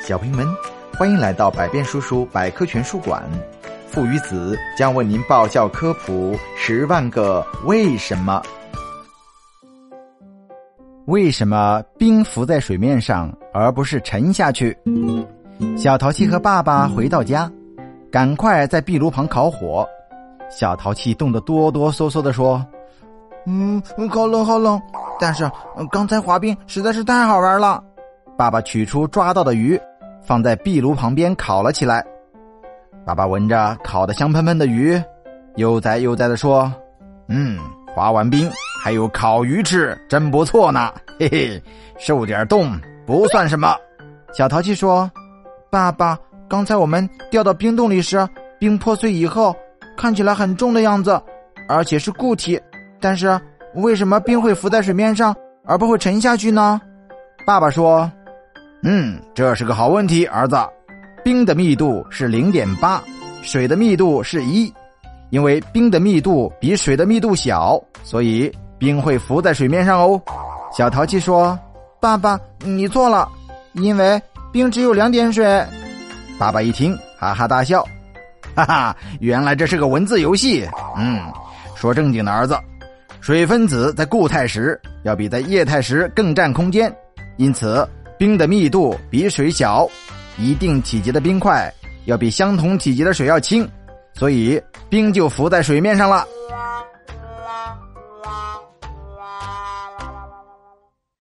小朋友们，欢迎来到百变叔叔百科全书馆。父与子将为您爆笑科普十万个为什么。为什么冰浮在水面上，而不是沉下去？小淘气和爸爸回到家，赶快在壁炉旁烤火。小淘气冻得哆哆嗦嗦的说：“嗯，好冷好冷，但是刚才滑冰实在是太好玩了。”爸爸取出抓到的鱼。放在壁炉旁边烤了起来。爸爸闻着烤的香喷喷的鱼，悠哉悠哉的说：“嗯，滑完冰还有烤鱼吃，真不错呢。嘿嘿，受点冻不算什么。”小淘气说：“爸爸，刚才我们掉到冰洞里时，冰破碎以后看起来很重的样子，而且是固体。但是为什么冰会浮在水面上，而不会沉下去呢？”爸爸说。嗯，这是个好问题，儿子。冰的密度是零点八，水的密度是一。因为冰的密度比水的密度小，所以冰会浮在水面上哦。小淘气说：“爸爸，你错了，因为冰只有两点水。”爸爸一听，哈哈大笑：“哈哈，原来这是个文字游戏。嗯，说正经的，儿子，水分子在固态时要比在液态时更占空间，因此。”冰的密度比水小，一定体积的冰块要比相同体积的水要轻，所以冰就浮在水面上了。